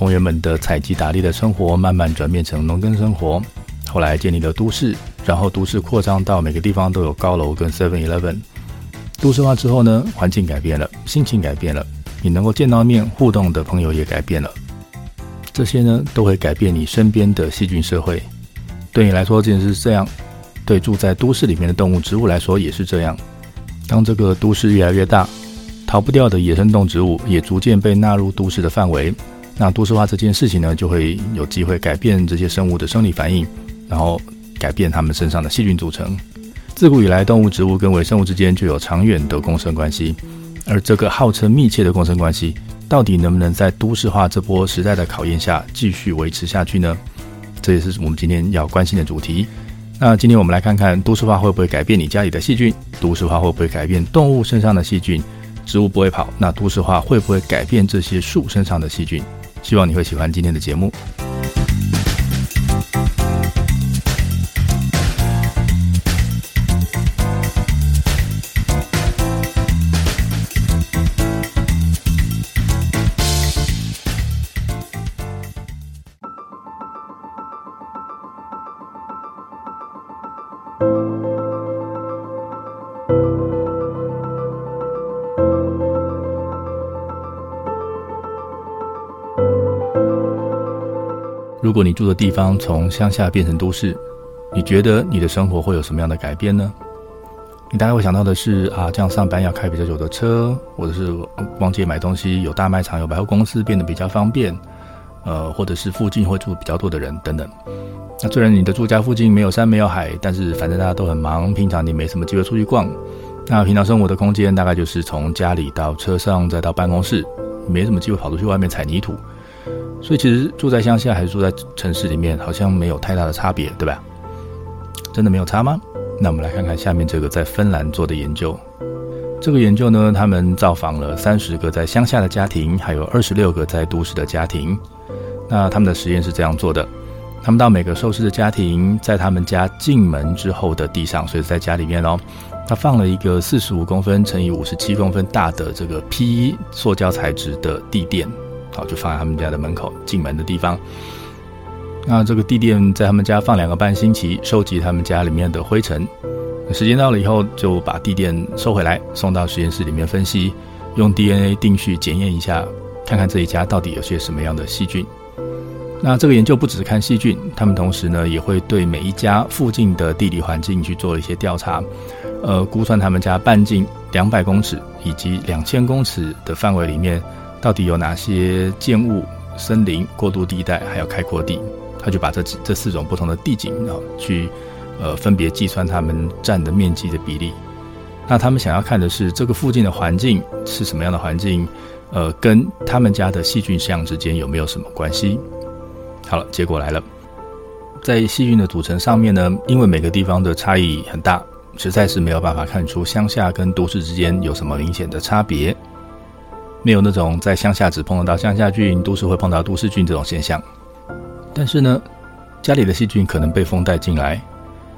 从原本的采集打猎的生活，慢慢转变成农耕生活。后来建立了都市，然后都市扩张到每个地方都有高楼跟 Seven Eleven。都市化之后呢，环境改变了，心情改变了，你能够见到面互动的朋友也改变了。这些呢，都会改变你身边的细菌社会。对你来说，这件事是这样；对住在都市里面的动物、植物来说，也是这样。当这个都市越来越大，逃不掉的野生动植物也逐渐被纳入都市的范围，那都市化这件事情呢，就会有机会改变这些生物的生理反应，然后改变它们身上的细菌组成。自古以来，动物、植物跟微生物之间就有长远的共生关系，而这个号称密切的共生关系，到底能不能在都市化这波时代的考验下继续维持下去呢？这也是我们今天要关心的主题。那今天我们来看看都市化会不会改变你家里的细菌？都市化会不会改变动物身上的细菌？植物不会跑，那都市化会不会改变这些树身上的细菌？希望你会喜欢今天的节目。如果你住的地方从乡下变成都市，你觉得你的生活会有什么样的改变呢？你大概会想到的是啊，这样上班要开比较久的车，或者是逛街买东西有大卖场、有百货公司变得比较方便，呃，或者是附近会住比较多的人等等。那虽然你的住家附近没有山没有海，但是反正大家都很忙，平常你没什么机会出去逛。那平常生活的空间大概就是从家里到车上再到办公室，没什么机会跑出去外面踩泥土。所以其实住在乡下还是住在城市里面，好像没有太大的差别，对吧？真的没有差吗？那我们来看看下面这个在芬兰做的研究。这个研究呢，他们造访了三十个在乡下的家庭，还有二十六个在都市的家庭。那他们的实验是这样做的：他们到每个受试的家庭，在他们家进门之后的地上，所以在家里面哦，他放了一个四十五公分乘以五十七公分大的这个 PE 塑胶材质的地垫。好，就放在他们家的门口进门的地方。那这个地垫在他们家放两个半星期，收集他们家里面的灰尘。时间到了以后，就把地垫收回来，送到实验室里面分析，用 DNA 定序检验一下，看看这一家到底有些什么样的细菌。那这个研究不只是看细菌，他们同时呢也会对每一家附近的地理环境去做一些调查，呃，估算他们家半径两百公尺以及两千公尺的范围里面。到底有哪些建物、森林、过渡地带，还有开阔地？他就把这这四种不同的地景啊，去呃分别计算它们占的面积的比例。那他们想要看的是这个附近的环境是什么样的环境？呃，跟他们家的细菌相之间有没有什么关系？好了，结果来了，在细菌的组成上面呢，因为每个地方的差异很大，实在是没有办法看出乡下跟都市之间有什么明显的差别。没有那种在乡下只碰得到乡下菌，都市会碰到都市菌这种现象。但是呢，家里的细菌可能被风带进来，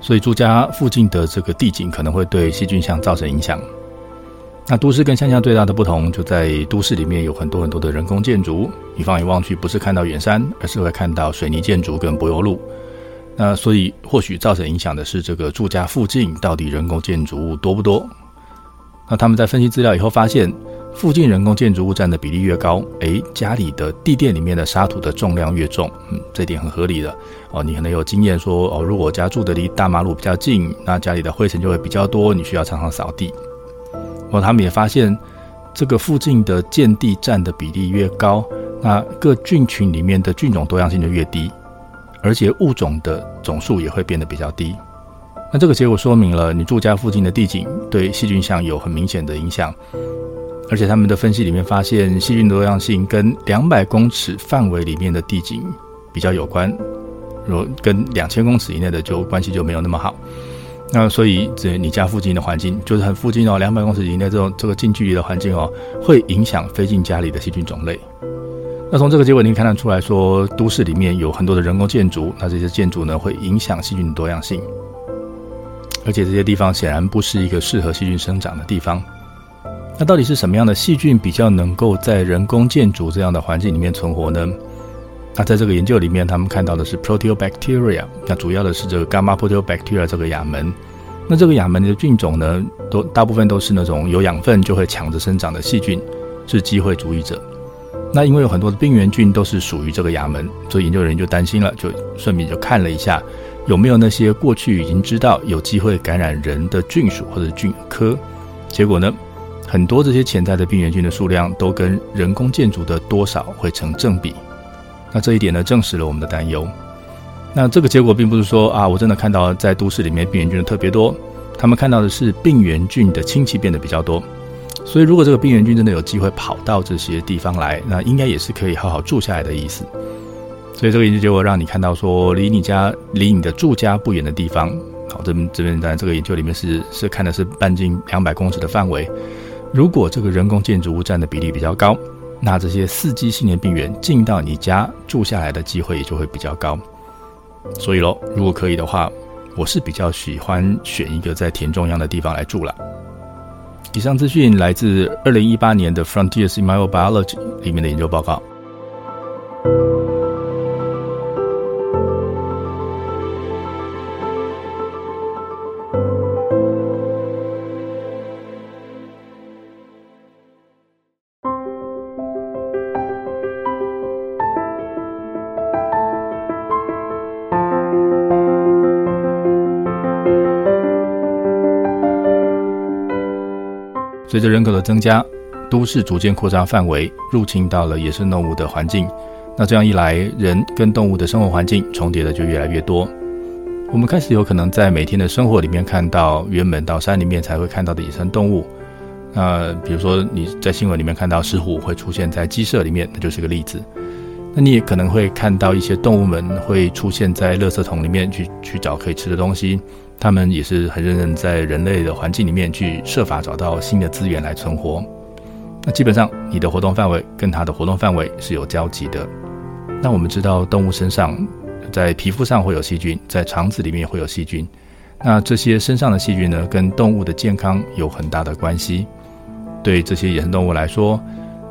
所以住家附近的这个地景可能会对细菌相造成影响。那都市跟乡下最大的不同，就在都市里面有很多很多的人工建筑，你放眼望去不是看到远山，而是会看到水泥建筑跟柏油路。那所以或许造成影响的是这个住家附近到底人工建筑物多不多？那他们在分析资料以后发现。附近人工建筑物占的比例越高，诶，家里的地垫里面的沙土的重量越重，嗯，这点很合理的哦。你可能有经验说，哦，如果家住的离大马路比较近，那家里的灰尘就会比较多，你需要常常扫地。哦，他们也发现，这个附近的建地占的比例越高，那各菌群里面的菌种多样性就越低，而且物种的总数也会变得比较低。那这个结果说明了，你住家附近的地景对细菌相有很明显的影响。而且他们的分析里面发现，细菌多样性跟两百公尺范围里面的地景比较有关，若跟两千公尺以内的就关系就没有那么好。那所以，这你家附近的环境就是很附近哦，两百公尺以内这种这个近距离的环境哦，会影响飞进家里的细菌种类。那从这个结果，你看得出来说，都市里面有很多的人工建筑，那这些建筑呢，会影响细菌的多样性，而且这些地方显然不是一个适合细菌生长的地方。那到底是什么样的细菌比较能够在人工建筑这样的环境里面存活呢？那在这个研究里面，他们看到的是 Proteobacteria，那主要的是这个 Gamma Proteobacteria 这个亚门。那这个亚门的菌种呢，都大部分都是那种有养分就会抢着生长的细菌，是机会主义者。那因为有很多的病原菌都是属于这个亚门，所以研究人员就担心了，就顺便就看了一下有没有那些过去已经知道有机会感染人的菌属或者菌科。结果呢，很多这些潜在的病原菌的数量都跟人工建筑的多少会成正比。那这一点呢，证实了我们的担忧。那这个结果并不是说啊，我真的看到在都市里面病原菌的特别多，他们看到的是病原菌的亲戚变得比较多。所以，如果这个病原菌真的有机会跑到这些地方来，那应该也是可以好好住下来的意思。所以，这个研究结果让你看到说，离你家、离你的住家不远的地方，好，这边这边在这个研究里面是是看的是半径两百公尺的范围。如果这个人工建筑物占的比例比较高，那这些四季性的病原进到你家住下来的机会也就会比较高。所以喽，如果可以的话，我是比较喜欢选一个在田中央的地方来住了。以上资讯来自二零一八年的《Frontiers in Microbiology》里面的研究报告。随着人口的增加，都市逐渐扩张范围，入侵到了野生动物的环境。那这样一来，人跟动物的生活环境重叠的就越来越多。我们开始有可能在每天的生活里面看到原本到山里面才会看到的野生动物。那比如说你在新闻里面看到石虎会出现在鸡舍里面，那就是个例子。那你也可能会看到一些动物们会出现在垃圾桶里面去去找可以吃的东西。他们也是很认真在人类的环境里面去设法找到新的资源来存活。那基本上你的活动范围跟它的活动范围是有交集的。那我们知道动物身上在皮肤上会有细菌，在肠子里面会有细菌。那这些身上的细菌呢，跟动物的健康有很大的关系。对这些野生动物来说，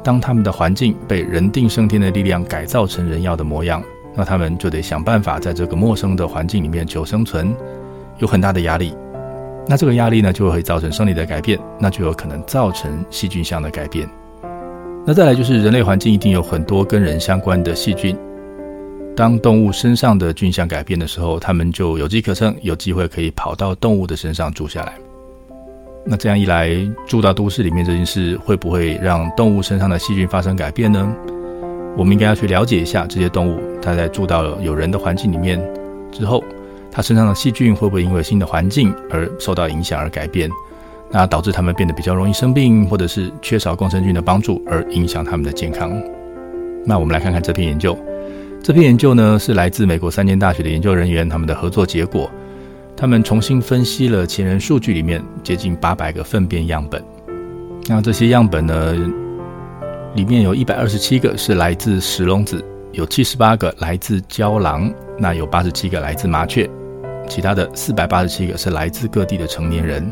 当它们的环境被人定胜天的力量改造成人要的模样，那它们就得想办法在这个陌生的环境里面求生存。有很大的压力，那这个压力呢，就会造成生理的改变，那就有可能造成细菌相的改变。那再来就是人类环境一定有很多跟人相关的细菌，当动物身上的菌相改变的时候，它们就有机可乘，有机会可以跑到动物的身上住下来。那这样一来，住到都市里面这件事，会不会让动物身上的细菌发生改变呢？我们应该要去了解一下这些动物，它在住到有人的环境里面之后。它身上的细菌会不会因为新的环境而受到影响而改变？那导致它们变得比较容易生病，或者是缺少共生菌的帮助而影响它们的健康？那我们来看看这篇研究。这篇研究呢，是来自美国三间大学的研究人员他们的合作结果。他们重新分析了前人数据里面接近八百个粪便样本。那这些样本呢，里面有一百二十七个是来自石龙子，有七十八个来自胶囊，那有八十七个来自麻雀。其他的四百八十七个是来自各地的成年人，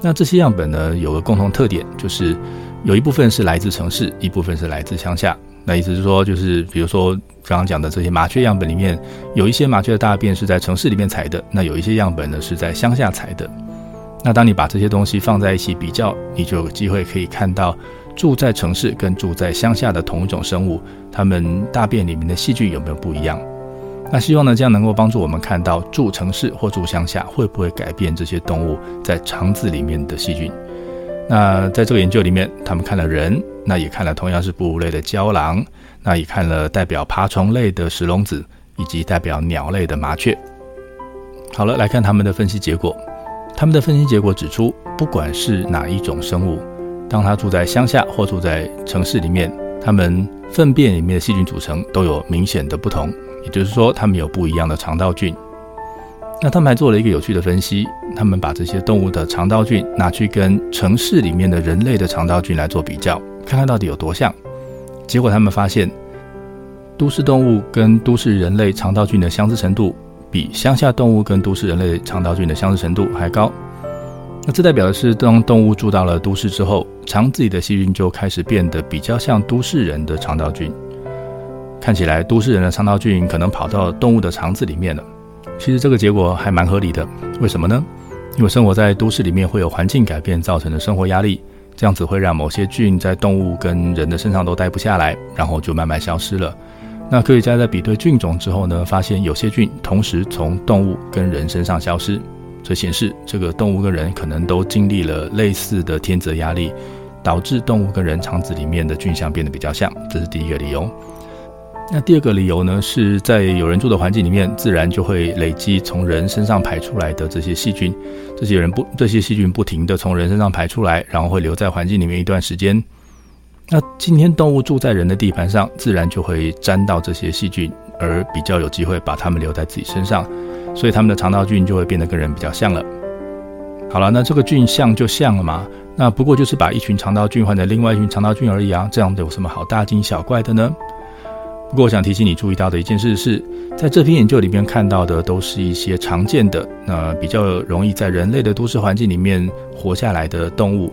那这些样本呢，有个共同特点，就是有一部分是来自城市，一部分是来自乡下。那意思是说，就是比如说刚刚讲的这些麻雀样本里面，有一些麻雀的大便是在城市里面采的，那有一些样本呢是在乡下采的。那当你把这些东西放在一起比较，你就有机会可以看到住在城市跟住在乡下的同一种生物，它们大便里面的细菌有没有不一样？那希望呢，这样能够帮助我们看到住城市或住乡下会不会改变这些动物在肠子里面的细菌。那在这个研究里面，他们看了人，那也看了同样是哺乳类的郊狼，那也看了代表爬虫类的石龙子，以及代表鸟类的麻雀。好了，来看他们的分析结果。他们的分析结果指出，不管是哪一种生物，当他住在乡下或住在城市里面，他们粪便里面的细菌组成都有明显的不同，也就是说，他们有不一样的肠道菌。那他们还做了一个有趣的分析，他们把这些动物的肠道菌拿去跟城市里面的人类的肠道菌来做比较，看看到底有多像。结果他们发现，都市动物跟都市人类肠道菌的相似程度，比乡下动物跟都市人类肠道菌的相似程度还高。那这代表的是，当动物住到了都市之后，肠子里的细菌就开始变得比较像都市人的肠道菌。看起来，都市人的肠道菌可能跑到动物的肠子里面了。其实这个结果还蛮合理的。为什么呢？因为生活在都市里面会有环境改变造成的生活压力，这样子会让某些菌在动物跟人的身上都待不下来，然后就慢慢消失了。那科学家在比对菌种之后呢，发现有些菌同时从动物跟人身上消失。这显示，这个动物跟人可能都经历了类似的天择压力，导致动物跟人肠子里面的菌相变得比较像。这是第一个理由。那第二个理由呢，是在有人住的环境里面，自然就会累积从人身上排出来的这些细菌。这些人不，这些细菌不停地从人身上排出来，然后会留在环境里面一段时间。那今天动物住在人的地盘上，自然就会沾到这些细菌，而比较有机会把它们留在自己身上。所以他们的肠道菌就会变得跟人比较像了。好了，那这个菌像就像了嘛，那不过就是把一群肠道菌换成另外一群肠道菌而已啊，这样有什么好大惊小怪的呢？不过我想提醒你注意到的一件事是，在这篇研究里面看到的都是一些常见的，那比较容易在人类的都市环境里面活下来的动物。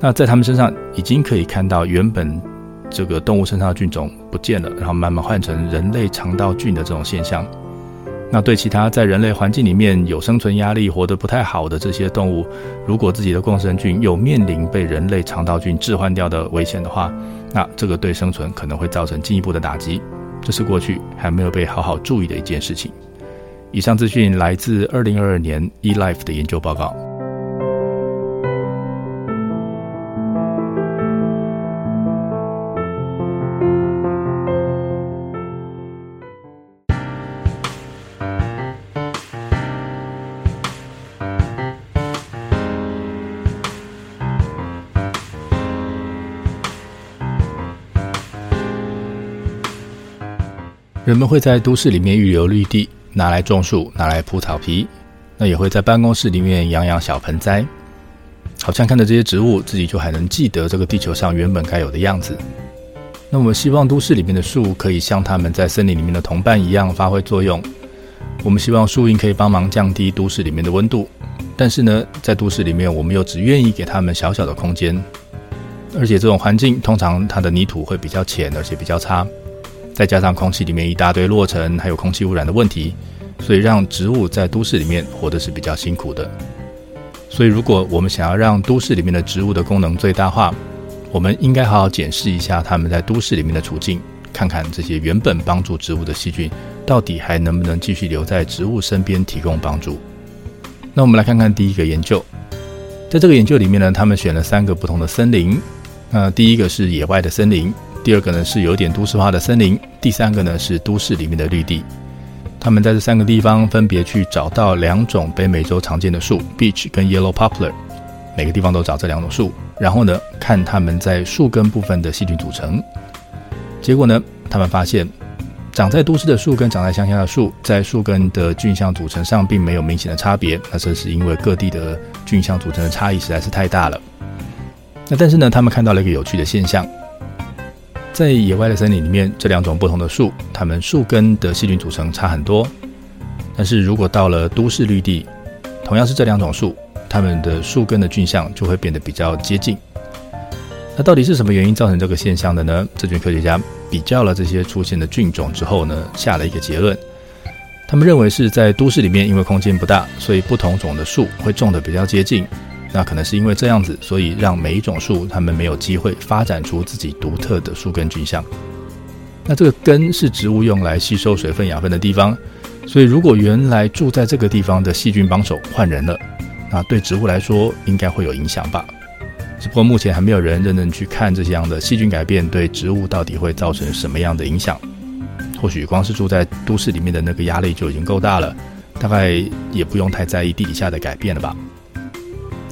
那在他们身上已经可以看到原本这个动物身上的菌种不见了，然后慢慢换成人类肠道菌的这种现象。那对其他在人类环境里面有生存压力、活得不太好的这些动物，如果自己的共生菌有面临被人类肠道菌置换掉的危险的话，那这个对生存可能会造成进一步的打击。这是过去还没有被好好注意的一件事情。以上资讯来自二零二二年 eLife 的研究报告。人们会在都市里面预留绿地，拿来种树，拿来铺草皮。那也会在办公室里面养养小盆栽，好像看着这些植物，自己就还能记得这个地球上原本该有的样子。那我们希望都市里面的树可以像他们在森林里面的同伴一样发挥作用。我们希望树荫可以帮忙降低都市里面的温度，但是呢，在都市里面，我们又只愿意给他们小小的空间，而且这种环境通常它的泥土会比较浅，而且比较差。再加上空气里面一大堆落尘，还有空气污染的问题，所以让植物在都市里面活得是比较辛苦的。所以，如果我们想要让都市里面的植物的功能最大化，我们应该好好检视一下它们在都市里面的处境，看看这些原本帮助植物的细菌到底还能不能继续留在植物身边提供帮助。那我们来看看第一个研究，在这个研究里面呢，他们选了三个不同的森林。那第一个是野外的森林。第二个呢是有点都市化的森林，第三个呢是都市里面的绿地。他们在这三个地方分别去找到两种北美洲常见的树，Beech 跟 Yellow Poplar，每个地方都找这两种树，然后呢看他们在树根部分的细菌组成。结果呢，他们发现长在都市的树跟长在乡下的树，在树根的菌相组成上并没有明显的差别。那这是因为各地的菌相组成的差异实在是太大了。那但是呢，他们看到了一个有趣的现象。在野外的森林里面，这两种不同的树，它们树根的细菌组成差很多。但是如果到了都市绿地，同样是这两种树，它们的树根的菌相就会变得比较接近。那到底是什么原因造成这个现象的呢？这群科学家比较了这些出现的菌种之后呢，下了一个结论。他们认为是在都市里面，因为空间不大，所以不同种的树会种得比较接近。那可能是因为这样子，所以让每一种树它们没有机会发展出自己独特的树根菌相。那这个根是植物用来吸收水分养分的地方，所以如果原来住在这个地方的细菌帮手换人了，那对植物来说应该会有影响吧？只不过目前还没有人认真去看这样的细菌改变对植物到底会造成什么样的影响。或许光是住在都市里面的那个压力就已经够大了，大概也不用太在意地底下的改变了吧？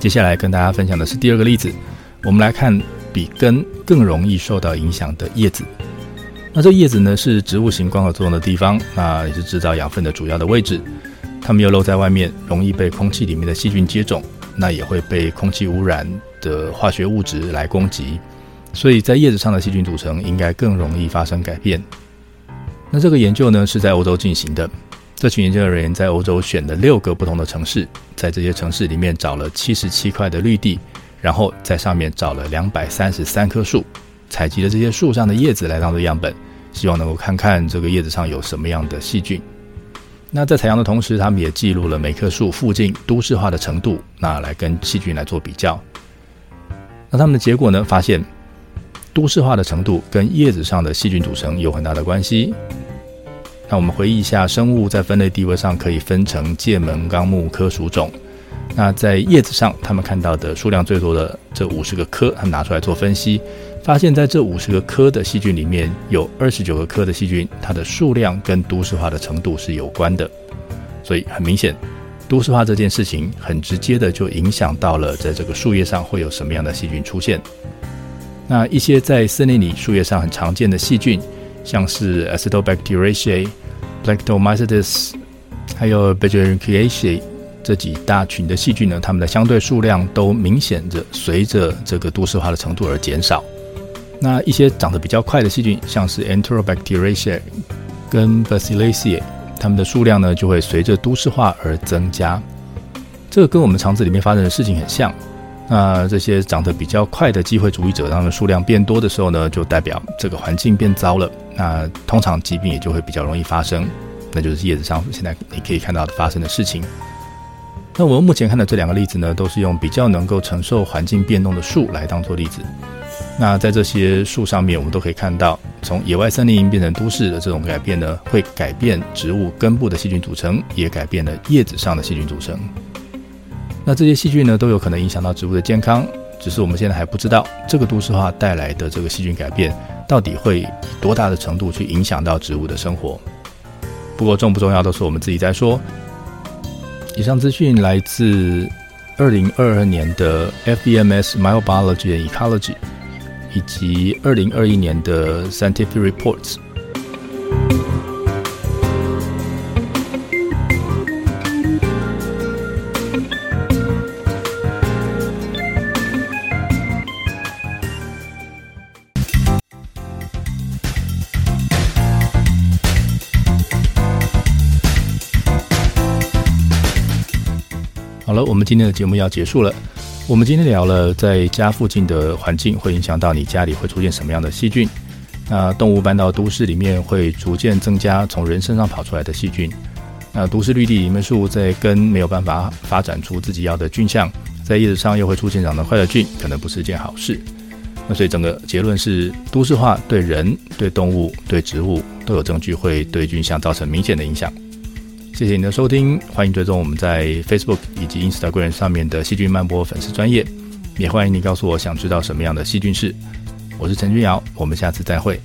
接下来跟大家分享的是第二个例子，我们来看比根更容易受到影响的叶子。那这叶子呢，是植物行光合作用的地方，那也是制造养分的主要的位置。它们又露在外面，容易被空气里面的细菌接种，那也会被空气污染的化学物质来攻击。所以在叶子上的细菌组成应该更容易发生改变。那这个研究呢，是在欧洲进行的。这群研究人员在欧洲选了六个不同的城市，在这些城市里面找了七十七块的绿地，然后在上面找了两百三十三棵树，采集了这些树上的叶子来当做样本，希望能够看看这个叶子上有什么样的细菌。那在采样的同时，他们也记录了每棵树附近都市化的程度，那来跟细菌来做比较。那他们的结果呢，发现都市化的程度跟叶子上的细菌组成有很大的关系。那我们回忆一下，生物在分类地位上可以分成界门纲目科属种。那在叶子上，他们看到的数量最多的这五十个科，他们拿出来做分析，发现在这五十个科的细菌里面，有二十九个科的细菌，它的数量跟都市化的程度是有关的。所以很明显，都市化这件事情很直接的就影响到了在这个树叶上会有什么样的细菌出现。那一些在森林里树叶上很常见的细菌，像是 Acetobacteriaceae。Lactomycetes 还有 Bergeriniaceae 这几大群的细菌呢，它们的相对数量都明显着随着这个都市化的程度而减少。那一些长得比较快的细菌，像是 Enterobacteriaceae 跟 Bacillaceae，它们的数量呢就会随着都市化而增加。这个跟我们肠子里面发生的事情很像。那这些长得比较快的机会主义者，它们数量变多的时候呢，就代表这个环境变糟了。那通常疾病也就会比较容易发生，那就是叶子上现在你可以看到的发生的事情。那我们目前看的这两个例子呢，都是用比较能够承受环境变动的树来当做例子。那在这些树上面，我们都可以看到，从野外森林变成都市的这种改变呢，会改变植物根部的细菌组成，也改变了叶子上的细菌组成。那这些细菌呢，都有可能影响到植物的健康，只是我们现在还不知道这个都市化带来的这个细菌改变，到底会以多大的程度去影响到植物的生活。不过重不重要都是我们自己在说。以上资讯来自二零二二年的 FEMS Microbiology Ecology，以及二零二一年的 Scientific Reports。我们今天的节目要结束了。我们今天聊了在家附近的环境会影响到你家里会出现什么样的细菌。那动物搬到都市里面会逐渐增加从人身上跑出来的细菌。那都市绿地里面树在根没有办法发展出自己要的菌相，在叶子上又会出现长得快的菌，可能不是一件好事。那所以整个结论是，都市化对人、对动物、对植物都有证据会对菌相造成明显的影响。谢谢你的收听，欢迎追踪我们在 Facebook 以及 Instagram 上面的细菌漫播粉丝专业，也欢迎你告诉我想知道什么样的细菌是。我是陈君尧，我们下次再会。